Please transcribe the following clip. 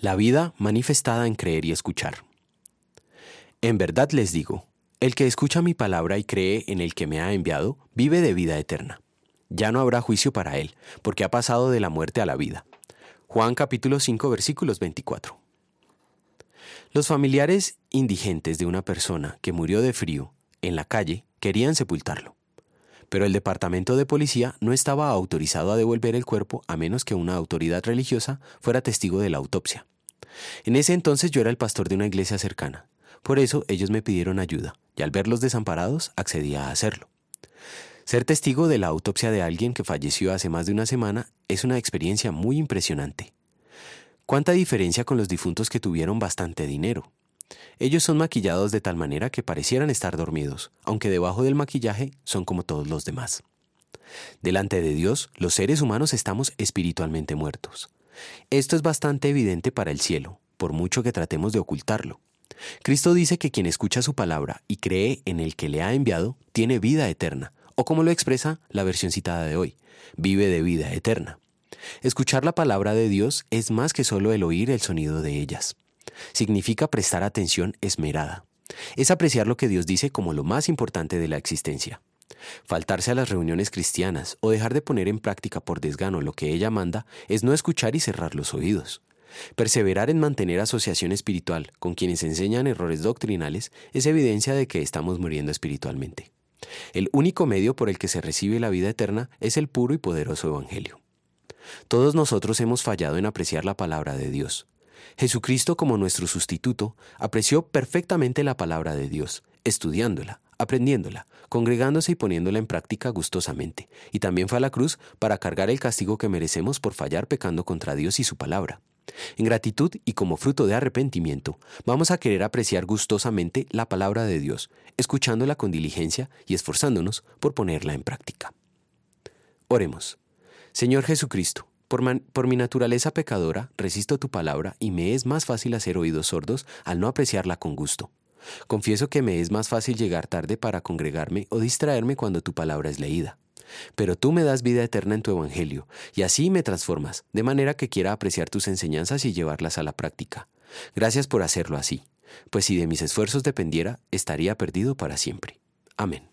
La vida manifestada en creer y escuchar. En verdad les digo, el que escucha mi palabra y cree en el que me ha enviado, vive de vida eterna. Ya no habrá juicio para él, porque ha pasado de la muerte a la vida. Juan capítulo 5 versículos 24. Los familiares indigentes de una persona que murió de frío en la calle querían sepultarlo. Pero el departamento de policía no estaba autorizado a devolver el cuerpo a menos que una autoridad religiosa fuera testigo de la autopsia. En ese entonces yo era el pastor de una iglesia cercana. Por eso ellos me pidieron ayuda, y al verlos desamparados accedí a hacerlo. Ser testigo de la autopsia de alguien que falleció hace más de una semana es una experiencia muy impresionante. ¿Cuánta diferencia con los difuntos que tuvieron bastante dinero? Ellos son maquillados de tal manera que parecieran estar dormidos, aunque debajo del maquillaje son como todos los demás. Delante de Dios, los seres humanos estamos espiritualmente muertos. Esto es bastante evidente para el cielo, por mucho que tratemos de ocultarlo. Cristo dice que quien escucha su palabra y cree en el que le ha enviado, tiene vida eterna, o como lo expresa la versión citada de hoy, vive de vida eterna. Escuchar la palabra de Dios es más que solo el oír el sonido de ellas. Significa prestar atención esmerada. Es apreciar lo que Dios dice como lo más importante de la existencia. Faltarse a las reuniones cristianas o dejar de poner en práctica por desgano lo que ella manda es no escuchar y cerrar los oídos. Perseverar en mantener asociación espiritual con quienes enseñan errores doctrinales es evidencia de que estamos muriendo espiritualmente. El único medio por el que se recibe la vida eterna es el puro y poderoso Evangelio. Todos nosotros hemos fallado en apreciar la palabra de Dios. Jesucristo como nuestro sustituto apreció perfectamente la palabra de Dios, estudiándola, aprendiéndola, congregándose y poniéndola en práctica gustosamente, y también fue a la cruz para cargar el castigo que merecemos por fallar pecando contra Dios y su palabra. En gratitud y como fruto de arrepentimiento, vamos a querer apreciar gustosamente la palabra de Dios, escuchándola con diligencia y esforzándonos por ponerla en práctica. Oremos. Señor Jesucristo, por, mi naturaleza pecadora, resisto tu palabra y me es más fácil hacer oídos sordos al no apreciarla con gusto. Confieso que me es más fácil llegar tarde para congregarme o distraerme cuando tu palabra es leída. Pero tú me das vida eterna en tu Evangelio, y así me transformas, de manera que quiera apreciar tus enseñanzas y llevarlas a la práctica. Gracias por hacerlo así, pues si de mis esfuerzos dependiera, estaría perdido para siempre. Amén.